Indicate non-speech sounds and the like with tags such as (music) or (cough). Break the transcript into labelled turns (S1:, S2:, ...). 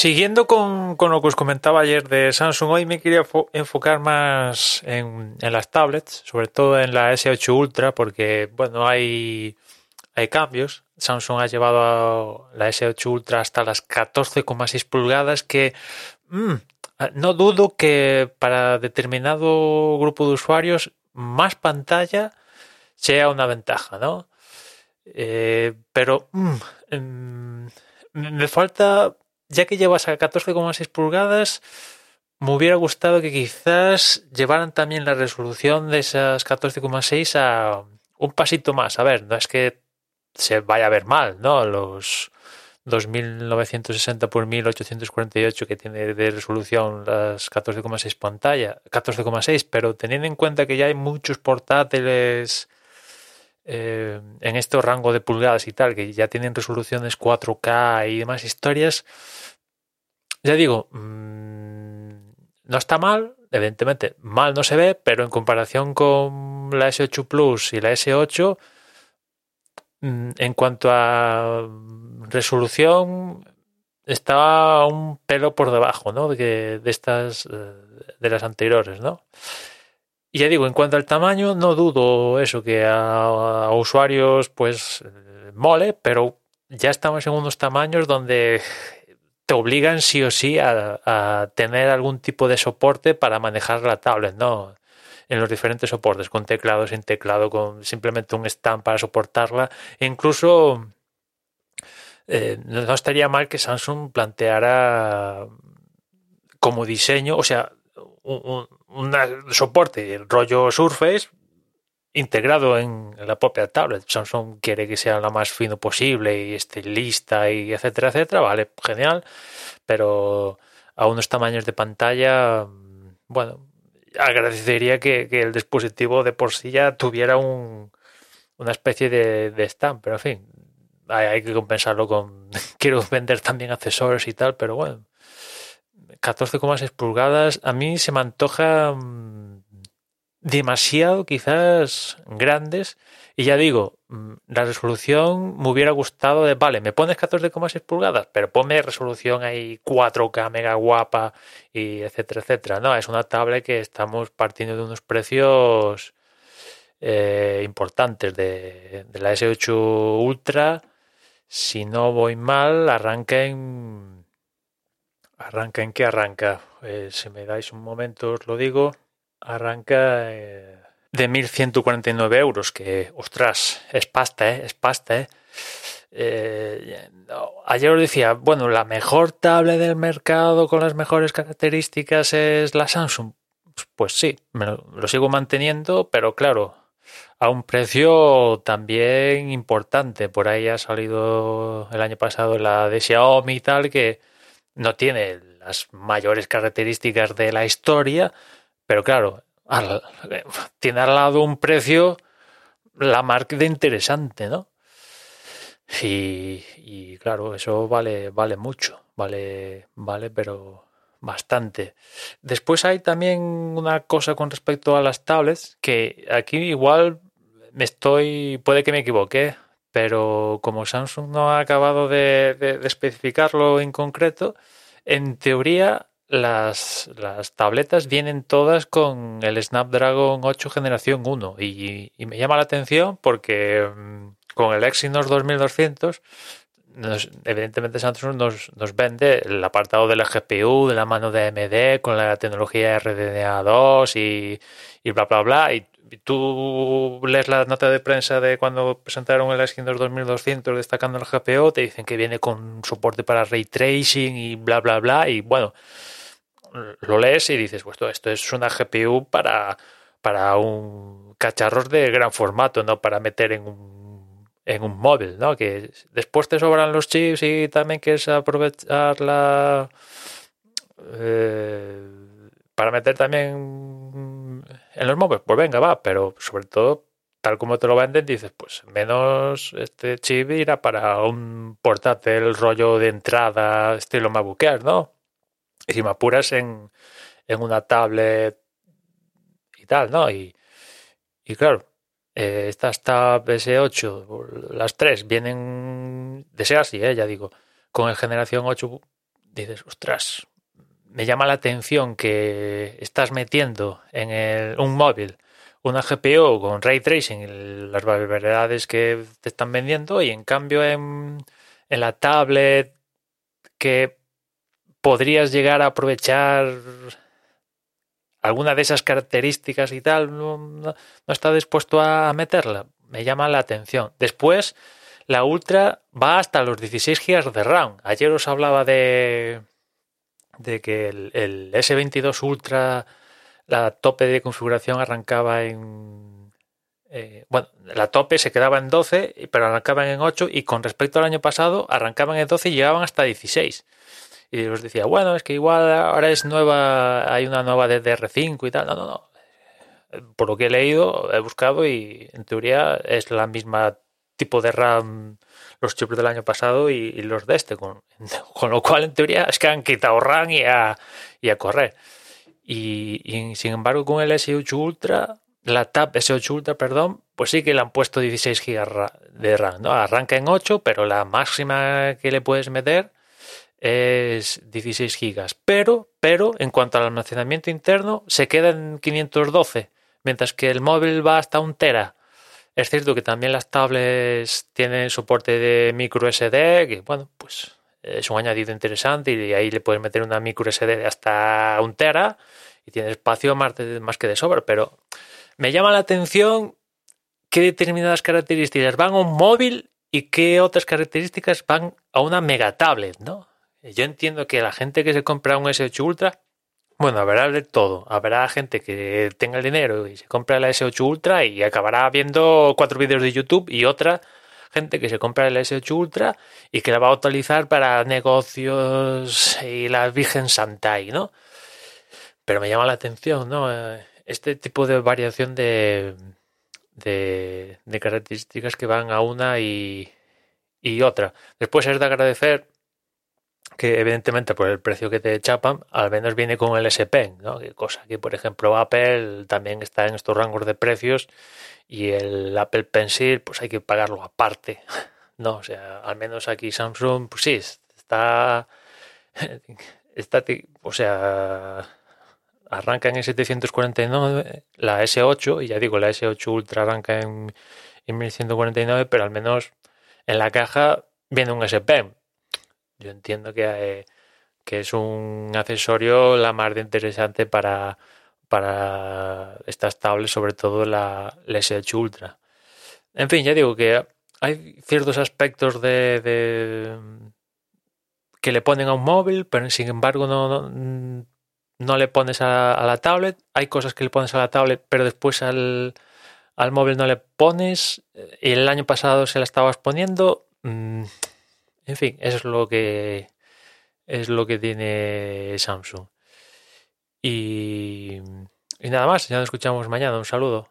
S1: Siguiendo con, con, lo que os comentaba ayer de Samsung, hoy me quería enfocar más en, en, las tablets, sobre todo en la S8 Ultra, porque bueno, hay, hay cambios. Samsung ha llevado a la S8 Ultra hasta las 14,6 pulgadas, que mmm, no dudo que para determinado grupo de usuarios más pantalla sea una ventaja, ¿no? Eh, pero mmm, me falta ya que llevas a 14,6 pulgadas, me hubiera gustado que quizás llevaran también la resolución de esas 14,6 a un pasito más. A ver, no es que se vaya a ver mal, ¿no? Los 2960 por 1848 que tiene de resolución las 14,6 pantalla, 14,6, pero teniendo en cuenta que ya hay muchos portátiles eh, en este rango de pulgadas y tal, que ya tienen resoluciones 4K y demás historias, ya digo, mmm, no está mal, evidentemente mal no se ve, pero en comparación con la S8 Plus y la S8, mmm, en cuanto a resolución, está un pelo por debajo, ¿no? De, de estas, eh, de las anteriores, ¿no? Y ya digo, en cuanto al tamaño, no dudo eso, que a, usuarios pues mole, pero ya estamos en unos tamaños donde te obligan sí o sí a, a, tener algún tipo de soporte para manejar la tablet, ¿no? En los diferentes soportes, con teclado, sin teclado, con simplemente un stand para soportarla. E incluso eh, no estaría mal que Samsung planteara como diseño, o sea, un, un, un soporte rollo Surface integrado en la propia tablet. Samsung quiere que sea lo más fino posible y esté lista y etcétera, etcétera. Vale, genial. Pero a unos tamaños de pantalla, bueno, agradecería que, el dispositivo de por sí ya tuviera un, una especie de, de stand. Pero en fin, hay que compensarlo con... (laughs) Quiero vender también accesorios y tal, pero bueno. 14,6 pulgadas, a mí se me antoja demasiado quizás grandes y ya digo, la resolución me hubiera gustado de, vale, me pones 14,6 pulgadas, pero ponme resolución ahí 4K mega guapa y etcétera, etcétera. No, es una tablet que estamos partiendo de unos precios eh, importantes de, de, la S8 Ultra. Si no voy mal, arranca en... ¿Arranca en qué arranca? Eh, si me dais un momento os lo digo arranca eh, de 1.149 euros, que, ostras, es pasta, ¿eh? Es pasta, ¿eh? Eh, ayer os decía, bueno, la mejor tablet del mercado con las mejores características es la Samsung. Pues sí, me lo, lo, sigo manteniendo, pero claro, a un precio también importante. Por ahí ha salido el año pasado la de Xiaomi y tal, que no tiene las mayores características de la historia, pero claro, al, tiene al lado un precio la marca de interesante, ¿no? Y, y, claro, eso vale, vale mucho, vale, vale, pero bastante. Después hay también una cosa con respecto a las tablets, que aquí igual me estoy, puede que me equivoque, pero como Samsung no ha acabado de, especificarlo en concreto, en teoría las, las, tabletas vienen todas con el Snapdragon 8 generación 1 y, me llama la atención porque um, con el Exynos 2200 nos, evidentemente Samsung nos, nos, vende el apartado de la GPU, de la mano de AMD, con la tecnología RDNA2 y, y bla bla bla y tú lees la nota de prensa de cuando presentaron el Exynos 2200 destacando el GPU, te dicen que viene con soporte para ray tracing y bla bla bla y bueno lo lees y dices, pues esto es una GPU para, para un cacharros de gran formato, no para meter en un, en un móvil, ¿no? Que después te sobran los chips y también quieres aprovechar la... Eh, para meter también en los móviles, pues venga, va, pero sobre todo, tal como te lo venden, dices, pues menos este chip irá para un portátil rollo de entrada estilo Air, ¿no? Y si me apuras en, en una tablet y tal, ¿no? Y, y claro, eh, estas Tab S8, las tres, vienen de ser así, ¿eh? ya digo, con el generación 8 dices, ostras, me llama la atención que estás metiendo en un móvil una GPU con ray tracing y las barbaridades que te están vendiendo y en cambio en, en la tablet que podrías llegar a aprovechar alguna de esas características y tal, no, no, está dispuesto a meterla. Me llama la atención. Después, la Ultra va hasta los 16 GB de RAM. Ayer os hablaba de, de que el, el S22 Ultra, la tope de configuración arrancaba en... Eh, bueno, la tope se quedaba en 12, pero arrancaban en 8 y con respecto al año pasado arrancaban en 12 y llegaban hasta 16. Y os decía, bueno, es que igual ahora es nueva, hay una nueva DDR5 y tal. No, no, no. Por lo que he leído, he buscado y en teoría es la misma tipo de RAM los chips del año pasado y, los de este. Con, (laughs) con, lo cual, en teoría, es que han quitado RAM y a, y a correr. Y, sin embargo, con el S8 Ultra, la Tab S8 Ultra, perdón, pues sí que le han puesto 16 GB de RAM. ¿no? Arranca en 8, pero la máxima que le puedes meter es 16 gigas, pero, pero en cuanto al almacenamiento interno se queda en 512, mientras que el móvil va hasta un tera. Es cierto que también las tablets tienen soporte de micro SD, que bueno, pues es un añadido interesante y ahí le puedes meter una micro SD de hasta un tera y tiene espacio más, de, más que de sobra, pero me llama la atención qué determinadas características van a un móvil y qué otras características van a una mega tablet, ¿no? Yo entiendo que la gente que se compra un S8 Ultra, bueno, habrá de todo. Habrá gente que tenga el dinero y se compra la S8 Ultra y acabará viendo cuatro vídeos de YouTube y otra gente que se compra el S8 Ultra y que la va a utilizar para negocios y la Virgen Santa y, ¿no? Pero me llama la atención, ¿no? Este tipo de variación de, de, de características que van a una y, y otra. Después es de agradecer que evidentemente por el precio que te chapan, al menos viene con el S Pen, ¿no? cosa que por ejemplo Apple también está en estos rangos de precios y el Apple Pencil pues hay que pagarlo aparte, (laughs) ¿no? O sea, al menos aquí Samsung pues sí, está, está o sea, arranca en 749 la S8 y ya digo, la S8 Ultra arranca en, en 1149, pero al menos en la caja viene un S Pen yo entiendo que, eh, que es un accesorio la más de interesante para, para estas tablets, sobre todo la, la S8 Ultra. En fin, ya digo que hay ciertos aspectos de, de que le ponen a un móvil, pero sin embargo no, no, no le pones a, la tablet. Hay cosas que le pones a la tablet, pero después al, al móvil no le pones. El año pasado se la estabas poniendo. En fin, eso es lo que es lo que tiene Samsung. Y, y nada más, ya nos escuchamos mañana. Un saludo.